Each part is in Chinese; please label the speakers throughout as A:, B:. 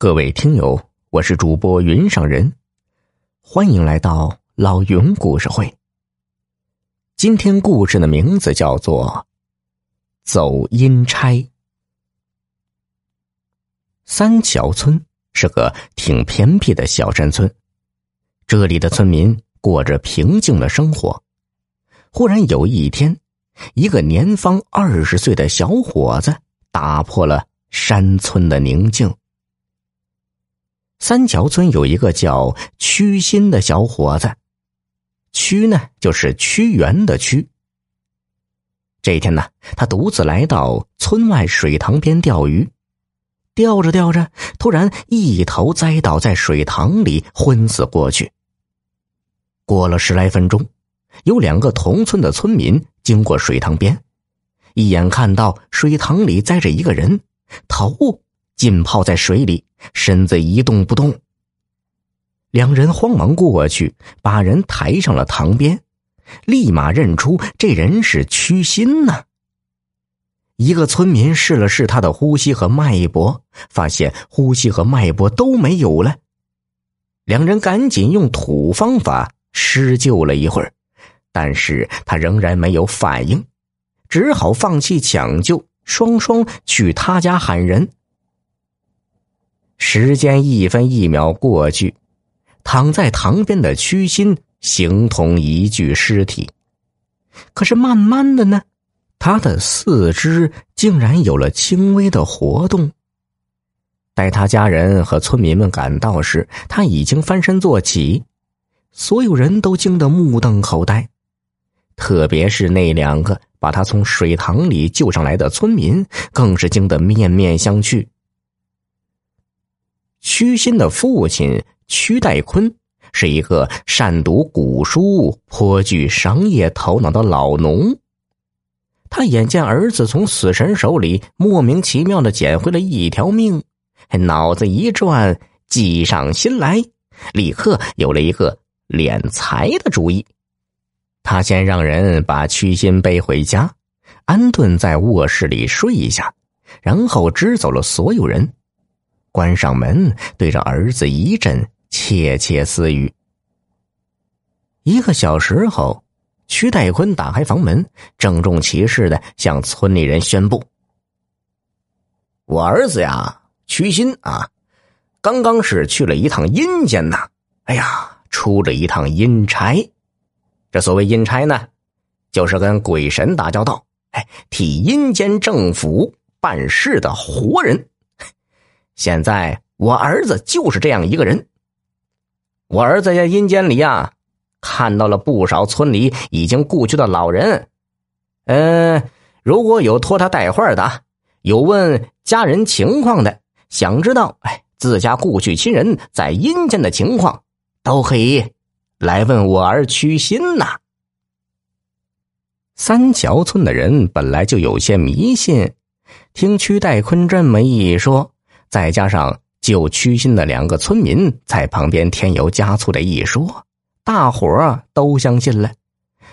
A: 各位听友，我是主播云上人，欢迎来到老云故事会。今天故事的名字叫做《走阴差》。三桥村是个挺偏僻的小山村，这里的村民过着平静的生活。忽然有一天，一个年方二十岁的小伙子打破了山村的宁静。三桥村有一个叫屈新的小伙子，屈呢就是屈原的屈。这一天呢，他独自来到村外水塘边钓鱼，钓着钓着，突然一头栽倒在水塘里，昏死过去。过了十来分钟，有两个同村的村民经过水塘边，一眼看到水塘里栽着一个人，头。浸泡在水里，身子一动不动。两人慌忙过去，把人抬上了塘边，立马认出这人是屈心呐。一个村民试了试他的呼吸和脉搏，发现呼吸和脉搏都没有了。两人赶紧用土方法施救了一会儿，但是他仍然没有反应，只好放弃抢救，双双去他家喊人。时间一分一秒过去，躺在塘边的屈心形同一具尸体。可是慢慢的呢，他的四肢竟然有了轻微的活动。待他家人和村民们赶到时，他已经翻身坐起，所有人都惊得目瞪口呆，特别是那两个把他从水塘里救上来的村民，更是惊得面面相觑。屈新的父亲屈代坤是一个善读古书、颇具商业头脑的老农。他眼见儿子从死神手里莫名其妙的捡回了一条命，脑子一转，计上心来，立刻有了一个敛财的主意。他先让人把屈新背回家，安顿在卧室里睡一下，然后支走了所有人。关上门，对着儿子一阵窃窃私语。一个小时后，屈代坤打开房门，郑重其事的向村里人宣布：“我儿子呀，屈新啊，刚刚是去了一趟阴间呐！哎呀，出了一趟阴差。这所谓阴差呢，就是跟鬼神打交道，哎，替阴间政府办事的活人。”现在我儿子就是这样一个人。我儿子在阴间里呀，看到了不少村里已经故去的老人。嗯，如果有托他带话的，有问家人情况的，想知道哎自家故去亲人在阴间的情况，都可以来问我儿屈心呐。三桥村的人本来就有些迷信，听屈代坤这么一说。再加上救屈心的两个村民在旁边添油加醋的一说，大伙儿都相信了，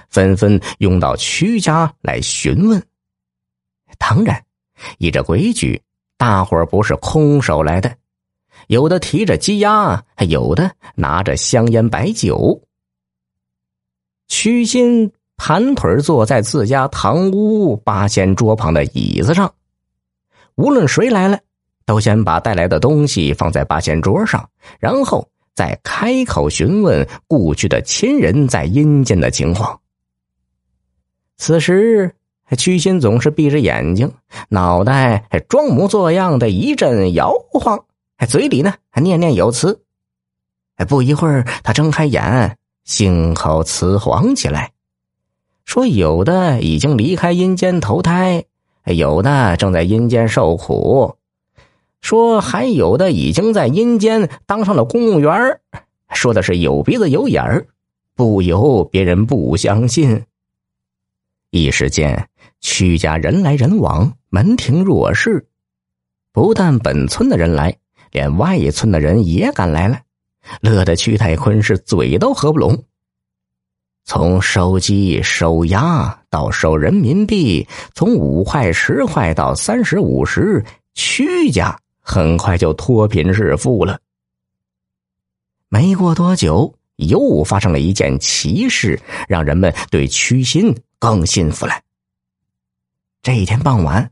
A: 纷纷拥到屈家来询问。当然，依着规矩，大伙儿不是空手来的，有的提着鸡鸭，有的拿着香烟白酒。屈心盘腿坐在自家堂屋八仙桌旁的椅子上，无论谁来了。都先把带来的东西放在八仙桌上，然后再开口询问故去的亲人在阴间的情况。此时，屈心总是闭着眼睛，脑袋还装模作样的一阵摇晃，嘴里呢还念念有词。不一会儿，他睁开眼，信口雌黄起来，说：“有的已经离开阴间投胎，有的正在阴间受苦。”说还有的已经在阴间当上了公务员说的是有鼻子有眼儿，不由别人不相信。一时间，屈家人来人往，门庭若市。不但本村的人来，连外村的人也赶来了，乐得屈太坤是嘴都合不拢。从收鸡收鸭到收人民币，从五块十块到三十五十，屈家。很快就脱贫致富了。没过多久，又发生了一件奇事，让人们对屈心更信服了。这一天傍晚，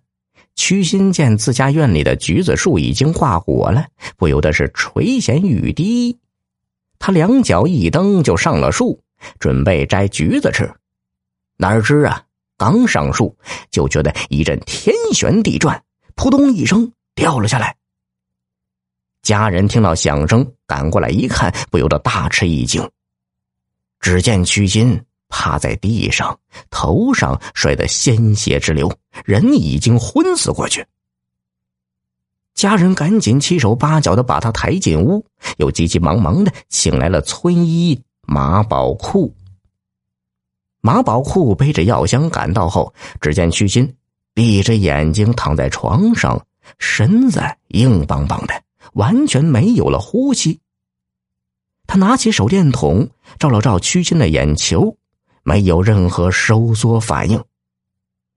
A: 屈心见自家院里的橘子树已经挂果了，不由得是垂涎欲滴。他两脚一蹬就上了树，准备摘橘子吃。哪知啊，刚上树就觉得一阵天旋地转，扑通一声掉了下来。家人听到响声，赶过来一看，不由得大吃一惊。只见屈心趴在地上，头上摔得鲜血直流，人已经昏死过去。家人赶紧七手八脚的把他抬进屋，又急急忙忙的请来了村医马宝库。马宝库背着药箱赶到后，只见屈心闭着眼睛躺在床上，身子硬邦邦的。完全没有了呼吸。他拿起手电筒照了照屈金的眼球，没有任何收缩反应。